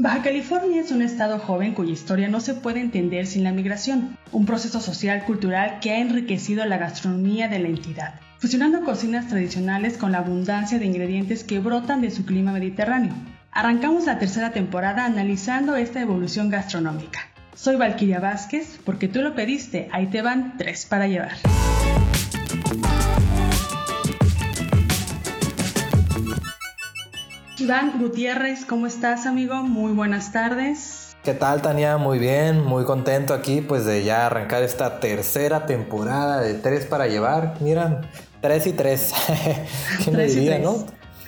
Baja California es un estado joven cuya historia no se puede entender sin la migración, un proceso social cultural que ha enriquecido la gastronomía de la entidad, fusionando cocinas tradicionales con la abundancia de ingredientes que brotan de su clima mediterráneo. Arrancamos la tercera temporada analizando esta evolución gastronómica. Soy Valquiria Vázquez, porque tú lo pediste, ahí te van tres para llevar. Iván Gutiérrez, ¿cómo estás, amigo? Muy buenas tardes. ¿Qué tal, Tania? Muy bien, muy contento aquí, pues de ya arrancar esta tercera temporada de Tres para Llevar. Miran, tres y tres. ¿Quién me diría, no?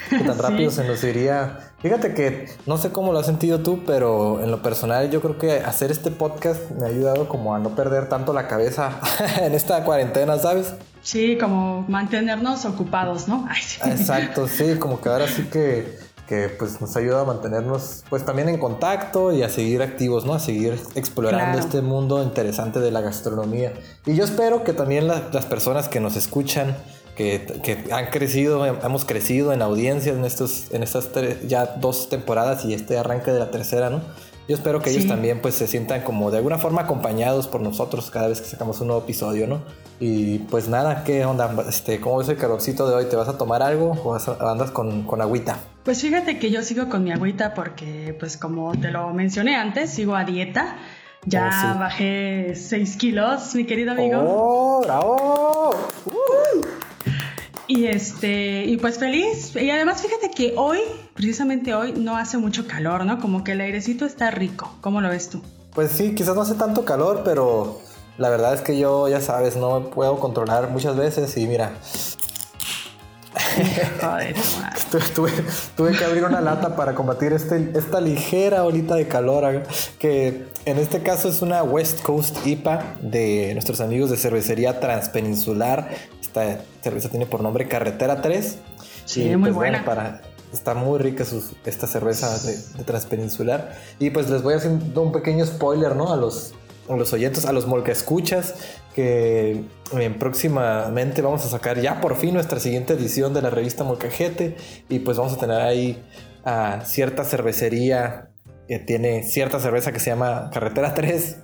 Que tan rápido se nos iría. Fíjate que no sé cómo lo has sentido tú, pero en lo personal yo creo que hacer este podcast me ha ayudado como a no perder tanto la cabeza en esta cuarentena, ¿sabes? Sí, como mantenernos ocupados, ¿no? Exacto, sí, como que ahora sí que que pues nos ayuda a mantenernos pues también en contacto y a seguir activos, ¿no? A seguir explorando este mundo interesante de la gastronomía. Y yo espero que también las personas que nos escuchan, que, que, han crecido, hemos crecido en audiencias en, estos, en estas ya dos temporadas y este arranque de la tercera, ¿no? Yo espero que ellos también pues se sientan como de alguna forma acompañados por nosotros cada vez que sacamos un nuevo episodio, ¿no? Y pues nada, ¿qué onda? Este, ¿Cómo ves el calorcito de hoy? ¿Te vas a tomar algo o andas con, con agüita? Pues fíjate que yo sigo con mi agüita porque pues como te lo mencioné antes, sigo a dieta. Ya oh, bajé 6 kilos, mi querido amigo. ¡Oh, bravo! Y este, y pues feliz. Y además fíjate que hoy, precisamente hoy, no hace mucho calor, ¿no? Como que el airecito está rico. ¿Cómo lo ves tú? Pues sí, quizás no hace tanto calor, pero la verdad es que yo, ya sabes, no puedo controlar muchas veces y mira. Joder, tuve, tuve, que abrir una lata para combatir este, esta ligera olita de calor, que en este caso es una West Coast IPA de nuestros amigos de cervecería Transpeninsular esta cerveza tiene por nombre Carretera 3. Sí, es muy pues, buena. para, está muy rica esta cerveza de, Transpeninsular. Y pues les voy haciendo un pequeño spoiler, ¿no? A los, a los oyentes, a los molca escuchas, que eh, próximamente vamos a sacar ya por fin nuestra siguiente edición de la revista Molcajete. Y pues vamos a tener ahí a cierta cervecería que tiene cierta cerveza que se llama Carretera 3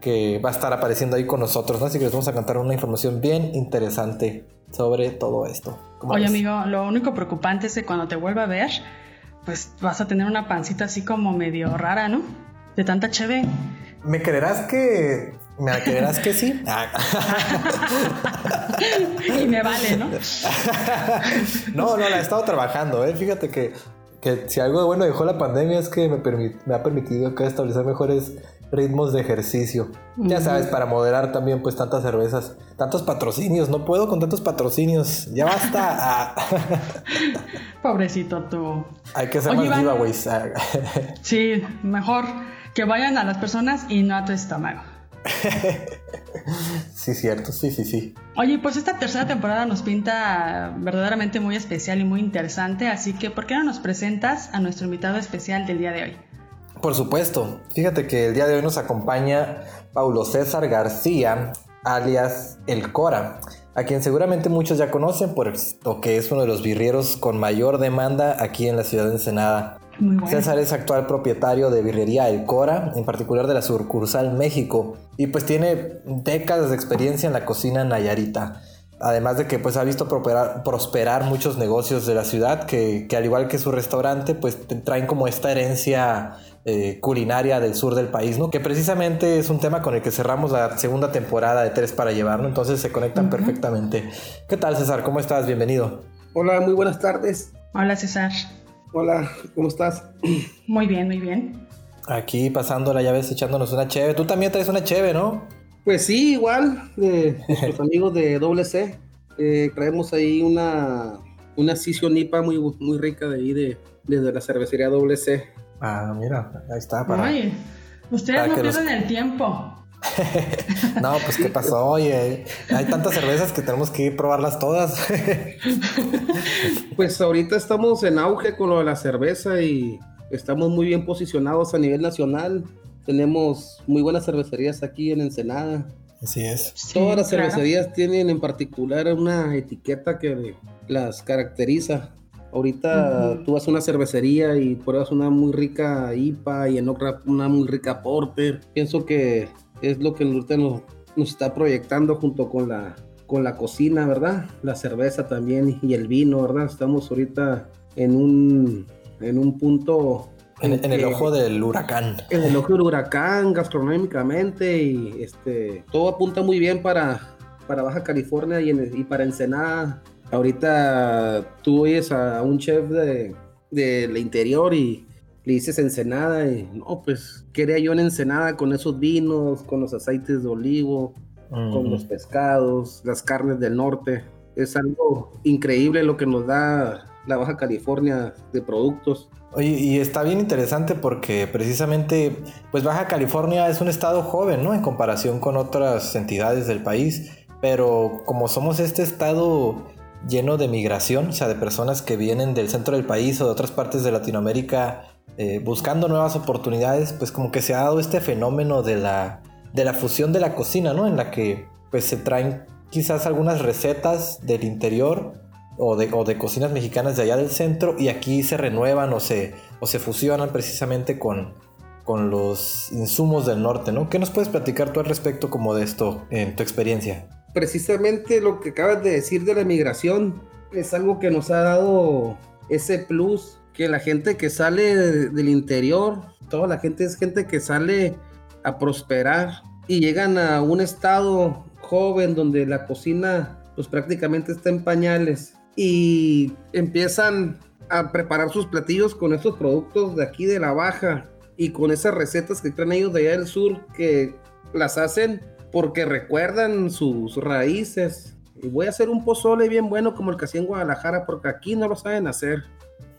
que va a estar apareciendo ahí con nosotros, Así que les vamos a contar una información bien interesante sobre todo esto. Oye, amigo, lo único preocupante es que cuando te vuelva a ver, pues vas a tener una pancita así como medio rara, ¿no? De tanta cheve. ¿Me creerás que ¿Me creerás que sí? y me vale, ¿no? no, no, la he estado trabajando, ¿eh? Fíjate que, que si algo de bueno dejó la pandemia es que me, me ha permitido acá establecer mejores ritmos de ejercicio. Ya sabes, para moderar también pues tantas cervezas, tantos patrocinios, no puedo con tantos patrocinios, ya basta. Pobrecito tú. Hay que hacer más giveaways. sí, mejor que vayan a las personas y no a tu estómago. sí, cierto, sí, sí, sí. Oye, pues esta tercera temporada nos pinta verdaderamente muy especial y muy interesante, así que ¿por qué no nos presentas a nuestro invitado especial del día de hoy? Por supuesto. Fíjate que el día de hoy nos acompaña Paulo César García, alias El Cora, a quien seguramente muchos ya conocen por lo que es uno de los birrieros con mayor demanda aquí en la ciudad de Ensenada. César es actual propietario de Birrería El Cora, en particular de la sucursal México, y pues tiene décadas de experiencia en la cocina nayarita. Además de que pues ha visto prosperar, muchos negocios de la ciudad que, que, al igual que su restaurante pues traen como esta herencia eh, culinaria del sur del país, ¿no? Que precisamente es un tema con el que cerramos la segunda temporada de Tres para Llevar, ¿no? Entonces se conectan perfectamente. ¿Qué tal, César? ¿Cómo estás? Bienvenido. Hola, muy buenas tardes. Hola, César. Hola, ¿cómo estás? Muy bien, muy bien. Aquí pasándola, ya ves, echándonos una cheve. Tú también traes una cheve, ¿no? Pues sí, igual, de nuestros amigos de WC. Eh, traemos ahí una, una Sisio Nipa muy, muy rica de ahí, de, de la cervecería WC. Ah, mira, ahí está. Para, Ay, ustedes no pierden el tiempo. no, pues qué pasó, oye, hay tantas cervezas que tenemos que ir probarlas todas. pues ahorita estamos en auge con lo de la cerveza y estamos muy bien posicionados a nivel nacional. Tenemos muy buenas cervecerías aquí en Ensenada. Así es. Todas las cervecerías tienen en particular una etiqueta que las caracteriza Ahorita tú vas a una cervecería y pruebas una muy rica IPA y en otra una muy rica Porter. Pienso que es lo que ahorita nos, nos está proyectando junto con la, con la cocina, ¿verdad? La cerveza también y el vino, ¿verdad? Estamos ahorita en un, en un punto... En, el ojo del huracán. En el ojo del huracán, gastronómicamente, y este, todo apunta muy bien para, para Baja California y, y para Ensenada. Ahorita tú oyes a un chef de, del interior y le dices Ensenada y no, pues quería yo en Ensenada con esos vinos, con los aceites de olivo, con los pescados, las carnes del norte. Es algo increíble lo que nos da la Baja California de productos. Oye, y está bien interesante porque precisamente, pues Baja California es un estado joven, ¿no? En comparación con otras entidades del país, pero como somos este estado lleno de migración, o sea, de personas que vienen del centro del país o de otras partes de Latinoamérica eh, buscando nuevas oportunidades, pues como que se ha dado este fenómeno de la, de la fusión de la cocina, ¿no? En la que pues se traen quizás algunas recetas del interior o de, o de cocinas mexicanas de allá del centro y aquí se renuevan o se, o se fusionan precisamente con, con los insumos del norte, ¿no? ¿Qué nos puedes platicar tú al respecto como de esto en tu experiencia? Precisamente lo que acabas de decir de la migración es algo que nos ha dado ese plus que la gente que sale del interior, toda la gente es gente que sale a prosperar y llegan a un estado joven donde la cocina pues prácticamente está en pañales y empiezan a preparar sus platillos con esos productos de aquí de la baja y con esas recetas que traen ellos de allá del sur que las hacen porque recuerdan sus raíces. Y voy a hacer un pozole bien bueno como el que hacía en Guadalajara porque aquí no lo saben hacer.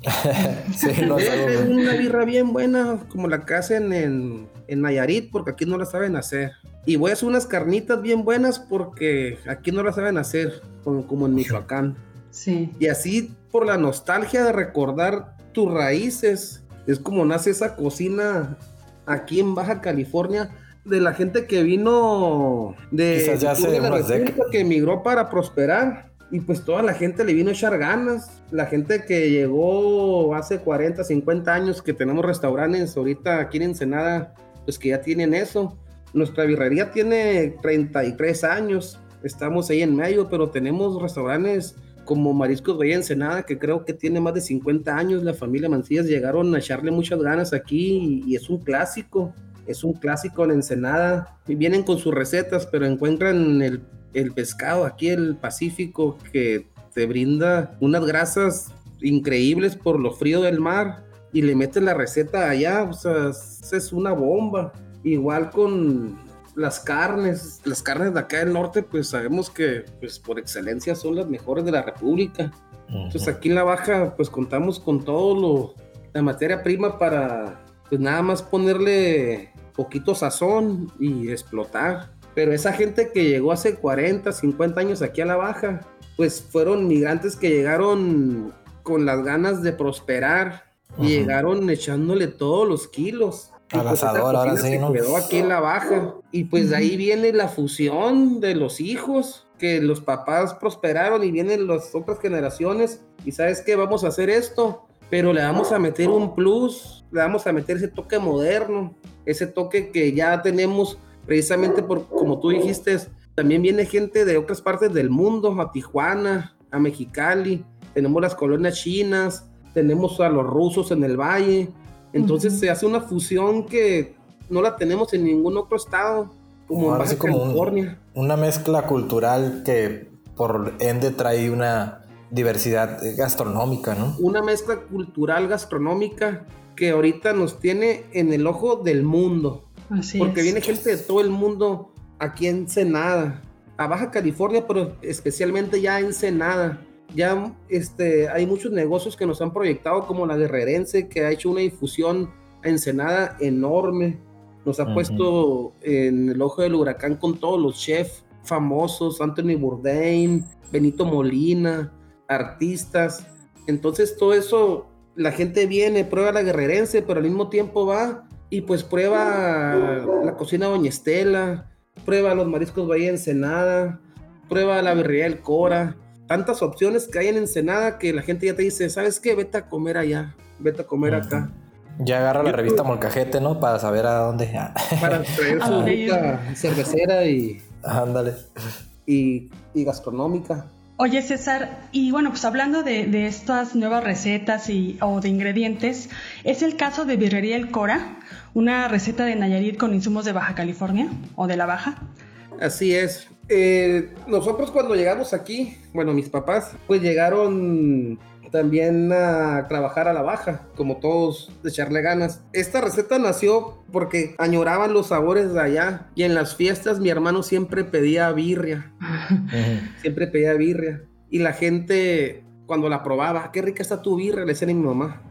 sí, no una birra bien buena como la que hacen en, en Nayarit porque aquí no la saben hacer. Y voy a hacer unas carnitas bien buenas porque aquí no la saben hacer como, como en Michoacán. Y así por la nostalgia de recordar tus raíces, es como nace esa cocina aquí en Baja California de la gente que vino de, ya de que emigró para prosperar y pues toda la gente le vino a echar ganas. La gente que llegó hace 40, 50 años que tenemos restaurantes ahorita aquí en Ensenada, pues que ya tienen eso. Nuestra birrería tiene 33 años. Estamos ahí en medio, pero tenemos restaurantes como Mariscos Bahía Ensenada, que creo que tiene más de 50 años, la familia Mancillas llegaron a echarle muchas ganas aquí y, es un clásico, es un clásico en Ensenada. Y vienen con sus recetas, pero encuentran el, el pescado aquí, el Pacífico, que te brinda unas grasas increíbles por lo frío del mar y le meten la receta allá, o sea, es una bomba. Igual con las carnes, las carnes de acá del norte, pues sabemos que pues por excelencia son las mejores de la República. Entonces aquí en la baja, pues contamos con todo lo, la materia prima para pues nada más ponerle poquito sazón y explotar. Pero esa gente que llegó hace 40, 50 años aquí a la baja, pues fueron migrantes que llegaron con las ganas de prosperar y llegaron echándole todos los kilos. Al pues asador, ahora sí, ¿no? Quedó aquí en la baja. Y pues de ahí viene la fusión de los hijos, que los papás prosperaron y vienen las otras generaciones. Y sabes qué, vamos a hacer esto, pero le vamos a meter un plus, le vamos a meter ese toque moderno, ese toque que ya tenemos precisamente por, como tú dijiste, también viene gente de otras partes del mundo, a Tijuana, a Mexicali, tenemos las colonias chinas, tenemos a los rusos en el valle, entonces se hace una fusión que no la tenemos en ningún otro estado, como en Baja California. una mezcla cultural que por ende trae una diversidad gastronómica, ¿no? Una mezcla cultural gastronómica que ahorita nos tiene en el ojo del mundo. Así porque viene gente de todo el mundo aquí en Senada, a Baja California, pero especialmente ya en Senada ya este, hay muchos negocios que nos han proyectado, como la Guerrerense, que ha hecho una difusión a Ensenada enorme. Nos ha puesto en el ojo del huracán con todos los chefs famosos, Anthony Bourdain, Benito Molina, artistas. Entonces todo eso, la gente viene, prueba la guerrerense, pero al mismo tiempo va y pues prueba la cocina Doña Estela, prueba los mariscos Bahía Ensenada, prueba la birrería del Cora, tantas opciones que hay en Ensenada que la gente ya te dice, ¿sabes qué? Vete a comer allá, vete a comer acá. Ya agarra la revista Molcajete, ¿no? Para saber a dónde. Para traer su rica cervecera y. Ándale. Y, y, gastronómica. Oye, César, y bueno, pues hablando de, estas nuevas recetas y, o de ingredientes, ¿es el caso de Birrería El Cora, una receta de Nayarit con insumos de Baja California o de la Baja? Así es. Eh, nosotros cuando llegamos aquí, bueno, mis papás, pues llegaron también a trabajar a la baja, como todos, de echarle ganas. Esta receta nació porque añoraban los sabores de allá y en las fiestas mi hermano siempre pedía birria, siempre pedía birria y la gente cuando la probaba, qué rica está tu birria, le decían a mi mamá.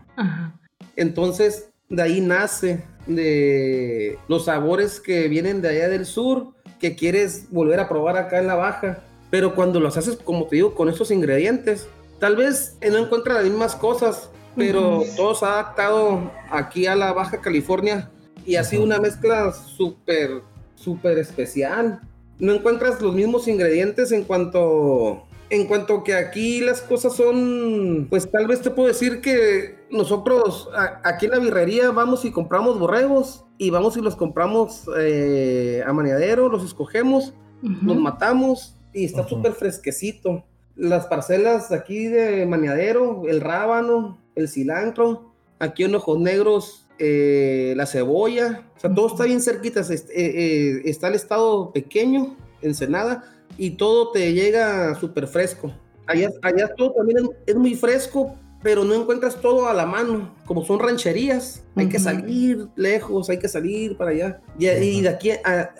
Entonces, de ahí nace de los sabores que vienen de allá del sur, que quieres volver a probar acá en la baja. Pero cuando los haces, como te digo, con estos ingredientes, Tal vez no encuentra las mismas cosas, pero todo se ha adaptado aquí a la Baja California y ha sido una mezcla súper, súper especial. No encuentras los mismos ingredientes en cuanto, en cuanto que aquí las cosas son, pues tal vez te puedo decir que nosotros aquí en la birrería vamos y compramos borregos y vamos y los compramos eh, a maniadero, los escogemos, los matamos y está súper fresquecito las parcelas aquí de maniadero, el rábano, el cilantro, aquí en ojos negros, eh, la cebolla, o sea, todo está bien cerquita, eh, eh, está el estado pequeño, Ensenada, y todo te llega súper fresco. Allá, allá todo también es, muy fresco, pero no encuentras todo a la mano, como son rancherías, hay que salir lejos, hay que salir para allá. Y, de aquí,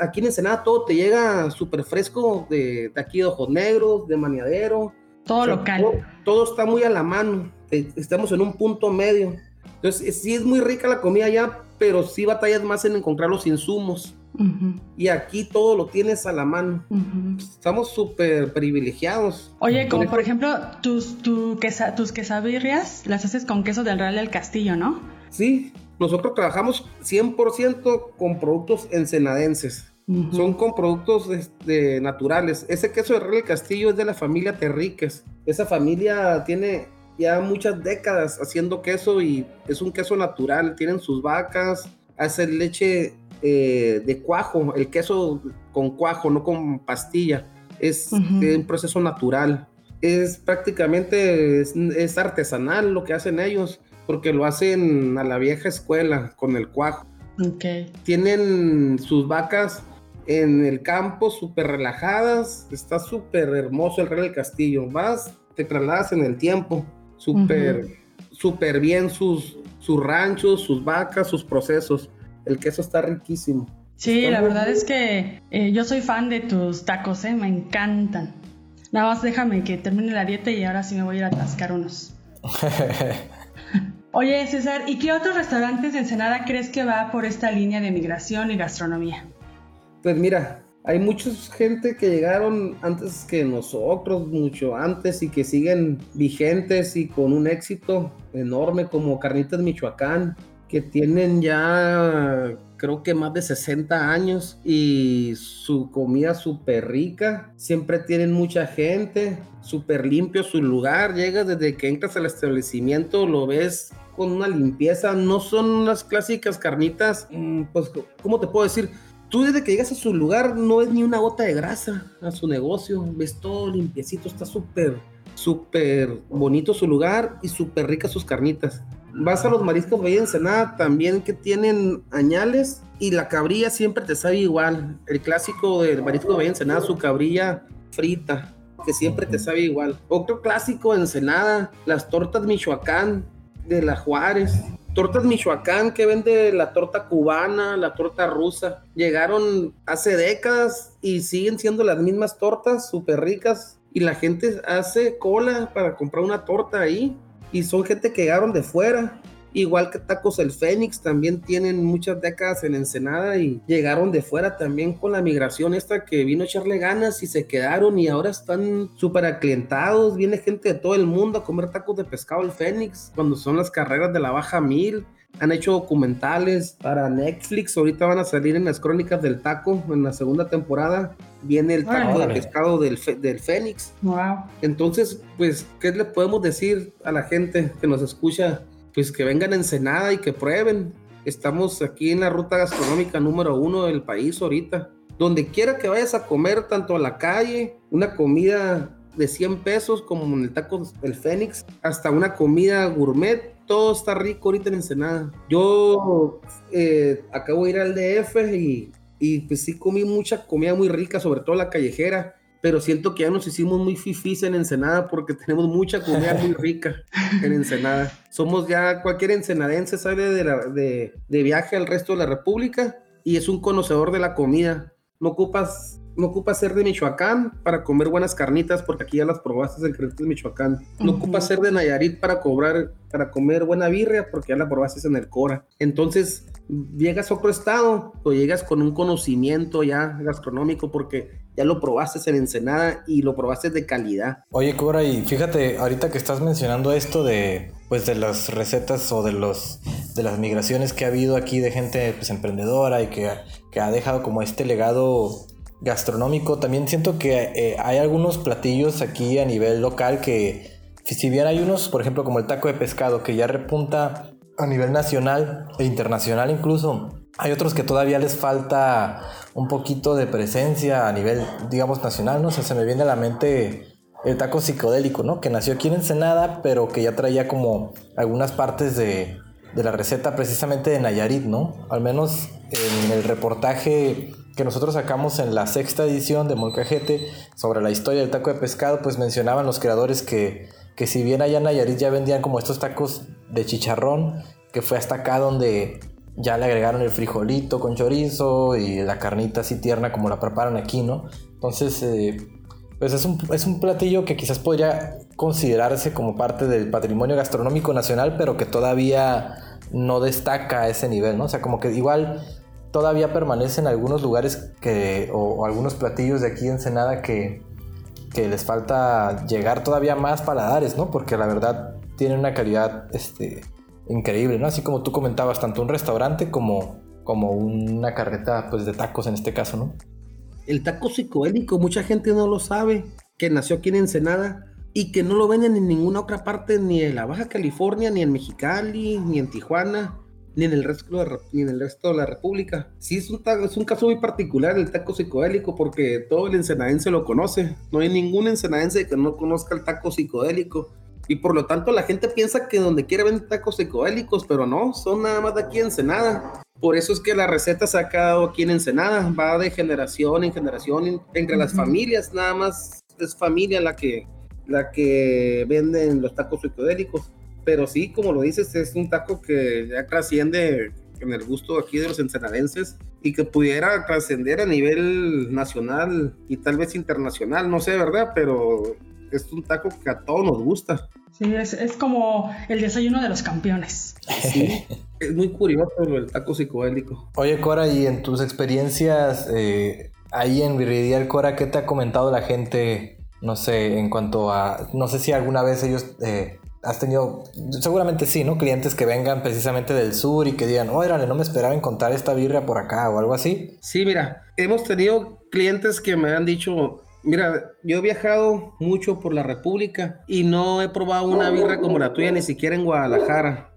aquí en Ensenada todo te llega súper fresco, de, aquí de Ojos Negros, de Maniadero. Todo local. Todo, está muy a la mano, eh, estamos en un punto medio. Entonces, sí es muy rica la comida allá, pero sí batallas más en encontrar los insumos. Y aquí todo lo tienes a la mano. Estamos súper privilegiados. Oye, como por ejemplo, tus, tu tus quesabirrias las haces con queso del Real del Castillo, ¿no? Sí, nosotros trabajamos 100% con productos ensenadenses. Son con productos este, naturales. Ese queso de Real del Castillo es de la familia Terríquez. Esa familia tiene ya muchas décadas haciendo queso y es un queso natural. Tienen sus vacas, hacen leche eh, de cuajo, el queso con cuajo, no con pastilla. Es, un proceso natural. Es prácticamente, es, artesanal lo que hacen ellos, porque lo hacen a la vieja escuela con el cuajo. Tienen sus vacas en el campo súper relajadas, está súper hermoso el Rey del Castillo. Vas, te trasladas en el tiempo, súper, súper bien sus, sus ranchos, sus vacas, sus procesos el queso está riquísimo. Sí, la verdad es que eh, yo soy fan de tus tacos, ¿eh? me encantan. Nada más déjame que termine la dieta y ahora sí me voy a ir a atascar unos. Oye, César, ¿y qué otros restaurantes de Ensenada crees que va por esta línea de migración y gastronomía? Pues mira, hay mucha gente que llegaron antes que nosotros, mucho antes, y que siguen vigentes y con un éxito enorme como Carnitas Michoacán, que tienen ya creo que más de 60 años y su comida súper rica, siempre tienen mucha gente, súper limpio su lugar, llegas desde que entras al establecimiento, lo ves con una limpieza, no son las clásicas carnitas, mm, pues, ¿cómo te puedo decir? Tú desde que llegas a su lugar no es ni una gota de grasa a su negocio, ves todo limpiecito, está súper, súper bonito su lugar y súper ricas sus carnitas vas a los mariscos Bahía Ensenada también que tienen añales y la cabrilla siempre te sabe igual. El clásico del marisco Bahía Ensenada, su cabrilla frita, que siempre te sabe igual. Otro clásico de Ensenada, las tortas Michoacán de la Juárez. Tortas Michoacán que vende la torta cubana, la torta rusa. Llegaron hace décadas y siguen siendo las mismas tortas, súper ricas. Y la gente hace cola para comprar una torta ahí y son gente que llegaron de fuera. Igual que Tacos el Fénix, también tienen muchas décadas en Ensenada y llegaron de fuera también con la migración esta que vino a echarle ganas y se quedaron y ahora están súper aclientados. Viene gente de todo el mundo a comer tacos de pescado el Fénix cuando son las carreras de la Baja Mil han hecho documentales para Netflix. Ahorita van a salir en las crónicas del taco en la segunda temporada. Viene el taco de pescado del, del Fénix. Wow. Entonces, pues, ¿qué le podemos decir a la gente que nos escucha? Pues que vengan a Ensenada y que prueben. Estamos aquí en la ruta gastronómica número uno del país ahorita. Donde quiera que vayas a comer, tanto a la calle, una comida de 100 pesos como en el taco del Fénix, hasta una comida gourmet, todo está rico ahorita en Ensenada. Yo eh, acabo de ir al DF y, pues sí comí mucha comida muy rica, sobre todo la callejera, pero siento que ya nos hicimos muy fifís en Ensenada porque tenemos mucha comida muy rica en Ensenada. Somos ya, cualquier ensenadense sale de, de, de viaje al resto de la República y es un conocedor de la comida. No ocupas no ocupa ser de Michoacán para comer buenas carnitas, porque aquí ya las probaste en de Michoacán. No ocupa ser de Nayarit para cobrar, para comer buena birria, porque ya la probaste en el Cora. Entonces, llegas a otro estado o llegas con un conocimiento ya gastronómico, porque ya lo probaste en Ensenada y lo probaste de calidad. Oye, Cora, y fíjate, ahorita que estás mencionando esto de, pues, de las recetas o de los, de las migraciones que ha habido aquí de gente, pues, emprendedora y que, que ha dejado como este legado gastronómico, también siento que eh, hay algunos platillos aquí a nivel local que, si bien hay unos, por ejemplo, como el taco de pescado, que ya repunta a nivel nacional e internacional incluso, hay otros que todavía les falta un poquito de presencia a nivel, digamos, nacional, ¿no? O se me viene a la mente el taco psicodélico, ¿no? Que nació aquí en Ensenada, pero que ya traía como algunas partes de, de la receta precisamente de Nayarit, ¿no? Al menos en el reportaje que nosotros sacamos en la sexta edición de Molcajete sobre la historia del taco de pescado, pues mencionaban los creadores que, que si bien allá en Nayarit ya vendían como estos tacos de chicharrón, que fue hasta acá donde ya le agregaron el frijolito con chorizo y la carnita así tierna como la preparan aquí, ¿no? Entonces, eh, pues es un, es un platillo que quizás podría considerarse como parte del patrimonio gastronómico nacional, pero que todavía no destaca a ese nivel, ¿no? O sea, como que igual todavía permanecen algunos lugares que, o, algunos platillos de aquí en Ensenada que, que les falta llegar todavía más paladares, ¿no? Porque la verdad tienen una calidad este, increíble, ¿no? Así como tú comentabas, tanto un restaurante como, como una carreta pues, de tacos en este caso, ¿no? El taco psicoélico, mucha gente no lo sabe, que nació aquí en Ensenada y que no lo venden en ninguna otra parte, ni en la Baja California, ni en Mexicali, ni en Tijuana ni en el resto de, ni en el resto de la República. Sí, es un, es un caso muy particular el taco psicodélico porque todo el ensenadense lo conoce. No hay ningún ensenadense que no conozca el taco psicodélico. Y por lo tanto la gente piensa que donde quiera venden tacos psicodélicos, pero no, son nada más de aquí en Ensenada. Por eso es que la receta se ha quedado aquí en Ensenada, va de generación en generación entre las familias, nada más es familia la que, la que venden los tacos psicodélicos pero sí, como lo dices, es un taco que ya trasciende en el gusto aquí de los ensenadenses y que pudiera trascender a nivel nacional y tal vez internacional, no sé, ¿verdad? Pero es un taco que a todos nos gusta. Sí, es, es como el desayuno de los campeones. Sí, es muy curioso el taco psicodélico. Oye, Cora, y en tus experiencias eh, ahí en Viridial, Cora, ¿qué te ha comentado la gente? No sé, en cuanto a, no sé si alguna vez ellos eh, has tenido, seguramente sí, ¿no? Clientes que vengan precisamente del sur y que digan, órale, no me esperaba encontrar esta birria por acá o algo así. Sí, mira, hemos tenido clientes que me han dicho, mira, yo he viajado mucho por la República y no he probado una birra como la tuya, ni siquiera en Guadalajara.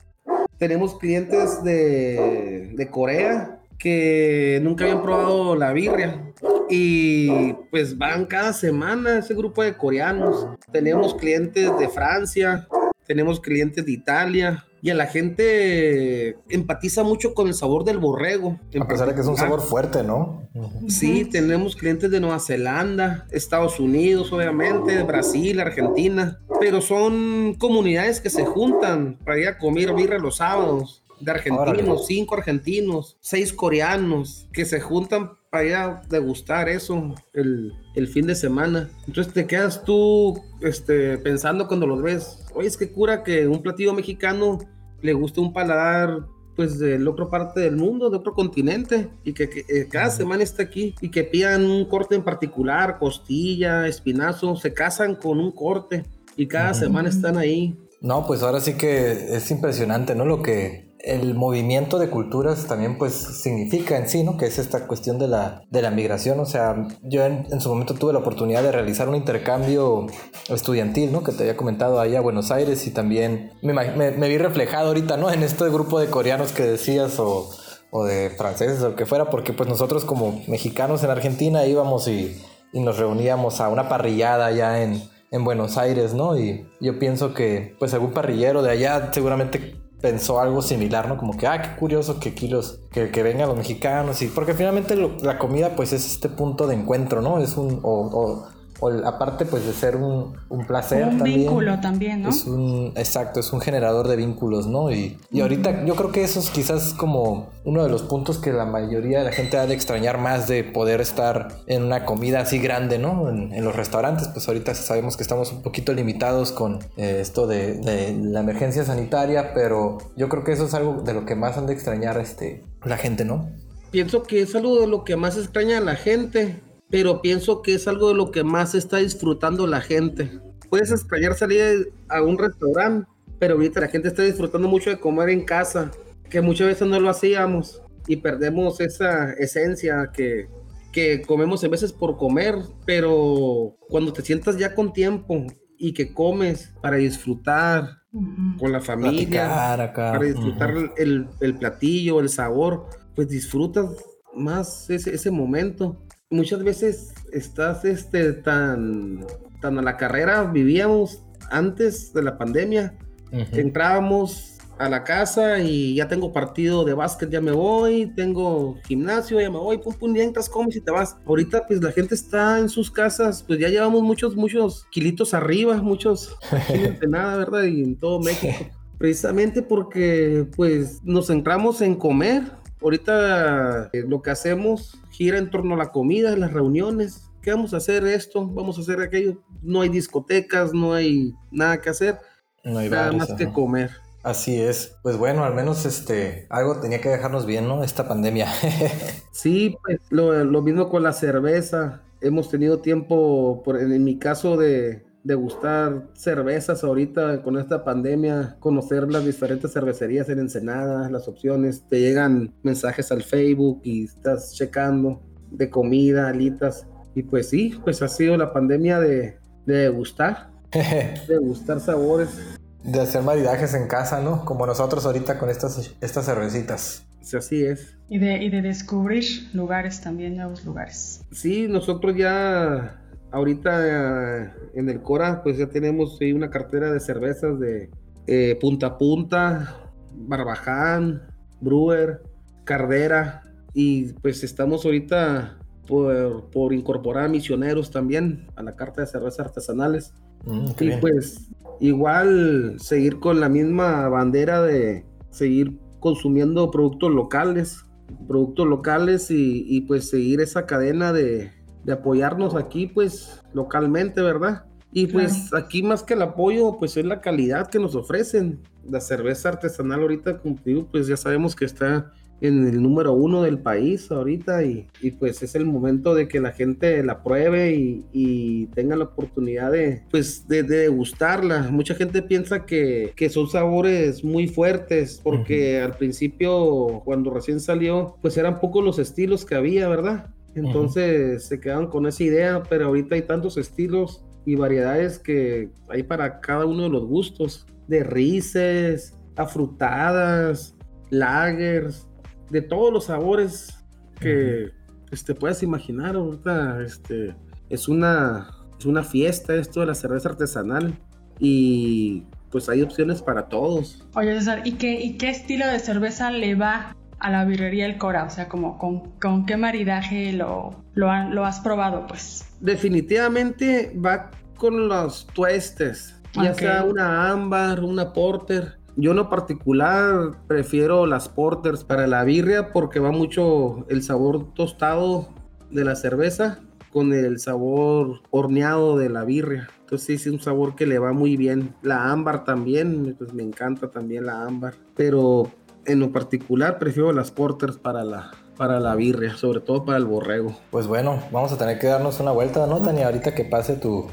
Tenemos clientes de, de Corea que nunca habían probado la birria y pues van cada semana ese grupo de coreanos. Tenemos clientes de Francia, tenemos clientes de Italia y a la gente empatiza mucho con el sabor del borrego. A pesar de que es un sabor fuerte, ¿no? Sí, tenemos clientes de Nueva Zelanda, Estados Unidos, obviamente, Brasil, Argentina, pero son comunidades que se juntan para ir a comer birra los sábados de argentinos, cinco argentinos, seis coreanos, que se juntan para ir a degustar eso el, el, fin de semana. Entonces te quedas tú este, pensando cuando los ves, oye, es que cura que un platillo mexicano le guste un paladar pues de la otra parte del mundo, de otro continente, y que, eh, cada semana está aquí y que pidan un corte en particular, costilla, espinazo, se casan con un corte y cada semana están ahí. No, pues ahora sí que es impresionante, ¿no? Lo que, el movimiento de culturas también pues significa en sí, ¿no? Que es esta cuestión de la, de la migración. O sea, yo en, su momento tuve la oportunidad de realizar un intercambio estudiantil, ¿no? Que te había comentado ahí a Buenos Aires y también me, me, vi reflejado ahorita, ¿no? En este grupo de coreanos que decías o, o de franceses o lo que fuera, porque pues nosotros como mexicanos en Argentina íbamos y, y nos reuníamos a una parrillada allá en, en Buenos Aires, ¿no? Y yo pienso que pues algún parrillero de allá seguramente pensó algo similar, ¿no? Como que, ah, qué curioso que aquí los, que, que vengan los mexicanos y porque finalmente la comida pues es este punto de encuentro, ¿no? Es un, o o aparte pues de ser un, un placer un vínculo también, ¿no? Es un, exacto, es un generador de vínculos, ¿no? Y, y ahorita yo creo que eso es quizás como uno de los puntos que la mayoría de la gente ha de extrañar más de poder estar en una comida así grande, ¿no? En, en los restaurantes, pues ahorita sabemos que estamos un poquito limitados con eh, esto de, de, la emergencia sanitaria, pero yo creo que eso es algo de lo que más han de extrañar este, la gente, ¿no? Pienso que es algo de lo que más extraña a la gente pero pienso que es algo de lo que más está disfrutando la gente. Puedes extrañar salir a un restaurante, pero ahorita la gente está disfrutando mucho de comer en casa, que muchas veces no lo hacíamos y perdemos esa esencia que, que comemos a veces por comer, pero cuando te sientas ya con tiempo y que comes para disfrutar con la familia, para disfrutar el, el, platillo, el sabor, pues disfrutas más ese, ese momento muchas veces estás este, tan, tan a la carrera, vivíamos antes de la pandemia, entrábamos a la casa y ya tengo partido de básquet, ya me voy, tengo gimnasio, ya me voy, pum, pum, ya entras, comes y te vas. Ahorita pues la gente está en sus casas, pues ya llevamos muchos, muchos kilitos arriba, muchos de nada, ¿verdad? Y en todo México. Precisamente porque pues nos centramos en comer, Ahorita eh, lo que hacemos gira en torno a la comida, las reuniones. ¿Qué vamos a hacer esto? Vamos a hacer aquello. No hay discotecas, no hay nada que hacer. No hay nada más que comer. Así es. Pues bueno, al menos este algo tenía que dejarnos bien, ¿no? Esta pandemia. sí, pues lo, lo, mismo con la cerveza. Hemos tenido tiempo, por, en mi caso, de, degustar cervezas ahorita con esta pandemia, conocer las diferentes cervecerías en Ensenada, las opciones, te llegan mensajes al Facebook y estás checando de comida, alitas. Y pues sí, pues ha sido la pandemia de, de degustar, de degustar sabores. De hacer maridajes en casa, ¿no? Como nosotros ahorita con estas, estas cervecitas. Sí, así es. Y de, y de descubrir lugares también, nuevos lugares. Sí, nosotros ya ahorita en el Cora, pues ya tenemos ahí una cartera de cervezas de eh, Punta a Punta, Barbaján, Brewer, Cardera, y pues estamos ahorita por, por incorporar misioneros también a la carta de cervezas artesanales. Mm, y pues igual seguir con la misma bandera de seguir consumiendo productos locales, productos locales y, y pues seguir esa cadena de, de apoyarnos aquí, pues, localmente, ¿verdad? Y pues aquí más que el apoyo, pues es la calidad que nos ofrecen. La cerveza artesanal ahorita, contigo, pues ya sabemos que está en el número uno del país ahorita y, y pues es el momento de que la gente la pruebe y, y tenga la oportunidad de, pues, de, de degustarla. Mucha gente piensa que, que, son sabores muy fuertes porque al principio, cuando recién salió, pues eran pocos los estilos que había, ¿verdad? Entonces se quedan con esa idea, pero ahorita hay tantos estilos y variedades que hay para cada uno de los gustos, de rices, afrutadas, lagers, de todos los sabores que pues, te puedas imaginar. Ahorita este, es, una, es una fiesta esto de la cerveza artesanal y pues hay opciones para todos. Oye César, ¿y qué, ¿y qué estilo de cerveza le va a la birrería El Cora? O sea, como con, con qué maridaje lo, lo, lo, has probado, pues. Definitivamente va con los tuestes, ya sea una ámbar, una porter. Yo en lo particular prefiero las porters para la birria porque va mucho el sabor tostado de la cerveza con el sabor horneado de la birria. Entonces sí, es un sabor que le va muy bien. La ámbar también, pues me encanta también la ámbar. Pero en lo particular prefiero las porters para la, para la birria, sobre todo para el borrego. Pues bueno, vamos a tener que darnos una vuelta, ¿no, Tania? Ahorita que pase tu,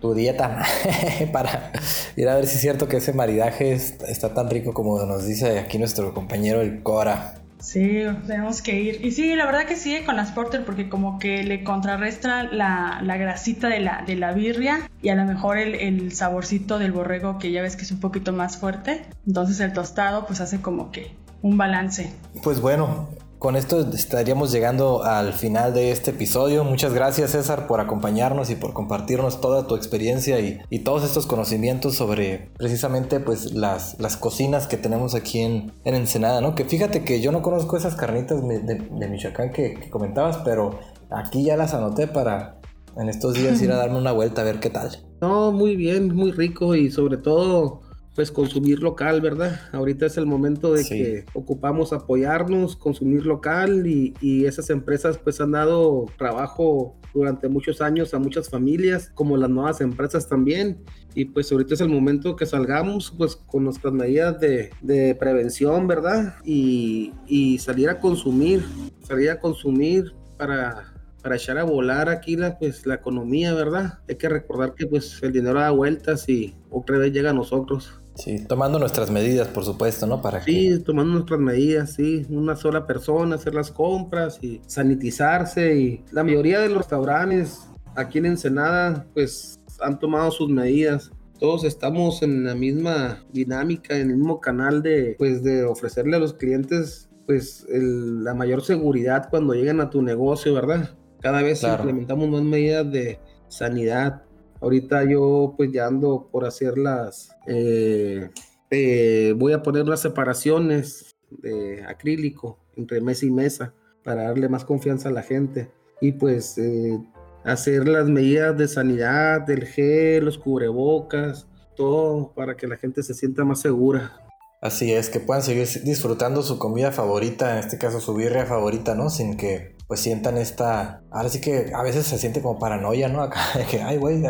tu dieta para ir a ver si es cierto que ese maridaje está tan rico como nos dice aquí nuestro compañero el Cora. Sí, tenemos que ir. Y sí, la verdad que sí, con las porter, porque como que le contrarresta la, la grasita de la, de la birria y a lo mejor el, el, saborcito del borrego, que ya ves que es un poquito más fuerte. Entonces el tostado, pues hace como que un balance. Pues bueno, con esto estaríamos llegando al final de este episodio. Muchas gracias César por acompañarnos y por compartirnos toda tu experiencia y, todos estos conocimientos sobre precisamente pues las, las cocinas que tenemos aquí en, en, Ensenada, ¿no? Que fíjate que yo no conozco esas carnitas de, de, Michoacán que, que comentabas, pero aquí ya las anoté para en estos días ir a darme una vuelta a ver qué tal. No, muy bien, muy rico y sobre todo pues consumir local, ¿verdad? Ahorita es el momento de que ocupamos apoyarnos, consumir local y, y, esas empresas pues han dado trabajo durante muchos años a muchas familias, como las nuevas empresas también. Y pues ahorita es el momento que salgamos pues con nuestras medidas de, de prevención, ¿verdad? Y, y salir a consumir, salir a consumir para para echar a volar aquí la, pues, la economía, ¿verdad? Hay que recordar que pues el dinero da vueltas y otra vez llega a nosotros. Sí, tomando nuestras medidas, por supuesto, ¿no? Para sí, tomando nuestras medidas, sí. Una sola persona, hacer las compras y sanitizarse. Y la mayoría de los restaurantes aquí en Ensenada, pues han tomado sus medidas. Todos estamos en la misma dinámica, en el mismo canal de, pues, de ofrecerle a los clientes, pues, la mayor seguridad cuando llegan a tu negocio, ¿verdad? Cada vez implementamos más medidas de sanidad, Ahorita yo pues ya ando por hacer las, eh, eh, voy a poner unas separaciones de acrílico entre mesa y mesa para darle más confianza a la gente y pues eh, hacer las medidas de sanidad del gel, los cubrebocas, todo para que la gente se sienta más segura. Así es, que puedan seguir disfrutando su comida favorita, en este caso su birria favorita, ¿no? Sin que pues sientan esta... Ahora sí que a veces se siente como paranoia, ¿no? Acá de que, ay, güey,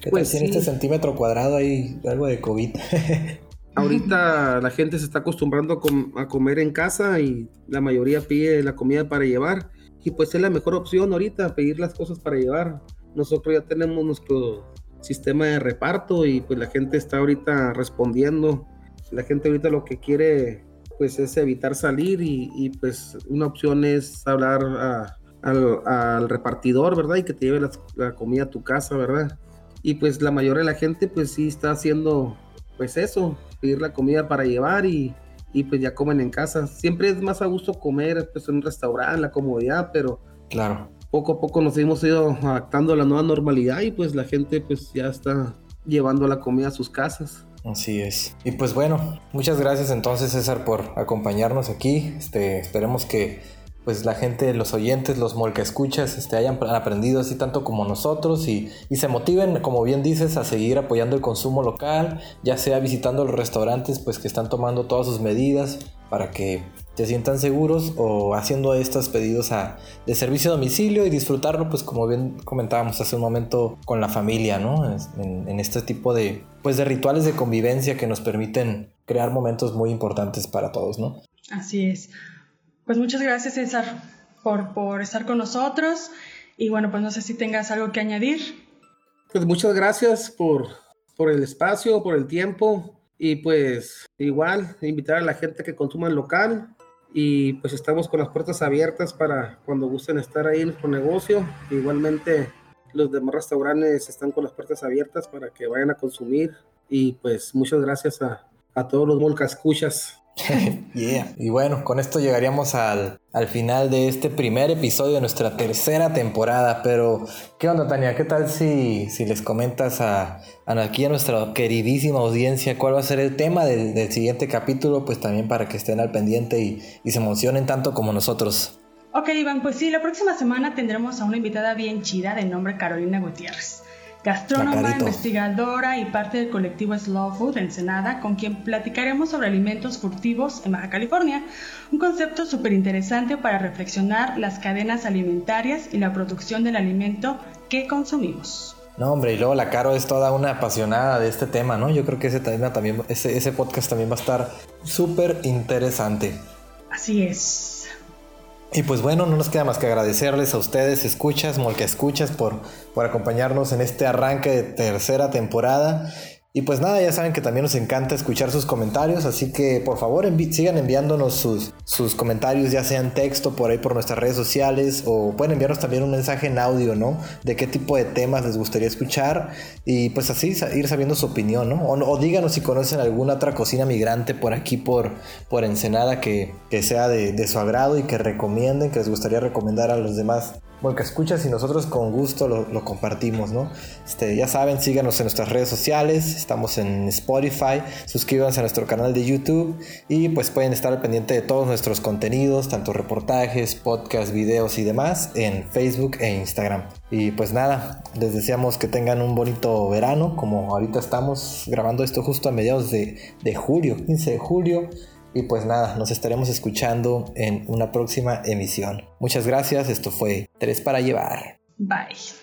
¿qué pues tiene este centímetro cuadrado ahí algo de COVID? Ahorita la gente se está acostumbrando a, comer en casa y la mayoría pide la comida para llevar. Y pues es la mejor opción ahorita, pedir las cosas para llevar. Nosotros ya tenemos nuestro sistema de reparto y pues la gente está ahorita respondiendo. La gente ahorita lo que quiere pues es evitar salir y, pues una opción es hablar al, repartidor, ¿verdad? Y que te lleve la, comida a tu casa, ¿verdad? Y pues la mayoría de la gente pues sí está haciendo pues eso, pedir la comida para llevar y, y pues ya comen en casa. Siempre es más a gusto comer pues en un restaurante, la comodidad, pero claro. Poco a poco nos hemos ido adaptando a la nueva normalidad y pues la gente pues ya está llevando la comida a sus casas. Así es. Y pues bueno, muchas gracias entonces César por acompañarnos aquí. Este, esperemos que pues la gente, los oyentes, los molca escuchas, este, hayan aprendido así tanto como nosotros y, y, se motiven, como bien dices, a seguir apoyando el consumo local, ya sea visitando los restaurantes pues que están tomando todas sus medidas para que te sientan seguros o haciendo estos pedidos a, de servicio a domicilio y disfrutarlo, pues como bien comentábamos hace un momento, con la familia, ¿no? En, este tipo de, pues, de rituales de convivencia que nos permiten crear momentos muy importantes para todos, ¿no? Así es. Pues muchas gracias César por, por estar con nosotros y bueno, pues no sé si tengas algo que añadir. Pues muchas gracias por, por el espacio, por el tiempo y pues igual invitar a la gente que consuma en local y pues estamos con las puertas abiertas para cuando gusten estar ahí en nuestro negocio. Igualmente los demás restaurantes están con las puertas abiertas para que vayan a consumir y pues muchas gracias a, a todos los molcascuchas Y bueno, con esto llegaríamos al, al, final de este primer episodio de nuestra tercera temporada. Pero, ¿qué onda, Tania? ¿Qué tal si, si les comentas a, aquí a nuestra queridísima audiencia cuál va a ser el tema del, del siguiente capítulo? Pues también para que estén al pendiente y, y se emocionen tanto como nosotros. Ok, Iván, pues sí, la próxima semana tendremos a una invitada bien chida de nombre Carolina Gutiérrez gastrónoma, investigadora y parte del colectivo Slow Food Ensenada, con quien platicaremos sobre alimentos furtivos en Baja California, un concepto súper interesante para reflexionar las cadenas alimentarias y la producción del alimento que consumimos. No, hombre, y luego la Caro es toda una apasionada de este tema, ¿no? Yo creo que ese, tema también, ese, ese podcast también va a estar súper interesante. Así es. Y pues bueno, no nos queda más que agradecerles a ustedes, escuchas, Molca Escuchas, por, por acompañarnos en este arranque de tercera temporada. Y pues nada, ya saben que también nos encanta escuchar sus comentarios, así que por favor sigan enviándonos sus, sus comentarios, ya sea en texto por ahí por nuestras redes sociales o pueden enviarnos también un mensaje en audio, ¿no? De qué tipo de temas les gustaría escuchar y pues así ir sabiendo su opinión, ¿no? O, díganos si conocen alguna otra cocina migrante por aquí, por, por Ensenada, que, que sea de, de su agrado y que recomienden, que les gustaría recomendar a los demás que escuchas y nosotros con gusto lo, compartimos, ¿no? Este, ya saben, síganos en nuestras redes sociales, estamos en Spotify, suscríbanse a nuestro canal de YouTube y pues pueden estar al pendiente de todos nuestros contenidos, tanto reportajes, podcasts, videos y demás en Facebook e Instagram. Y pues nada, les deseamos que tengan un bonito verano, como ahorita estamos grabando esto justo a mediados de julio, 15 de julio. Y pues nada, nos estaremos escuchando en una próxima emisión. Muchas gracias, esto fue Tres para llevar. Bye.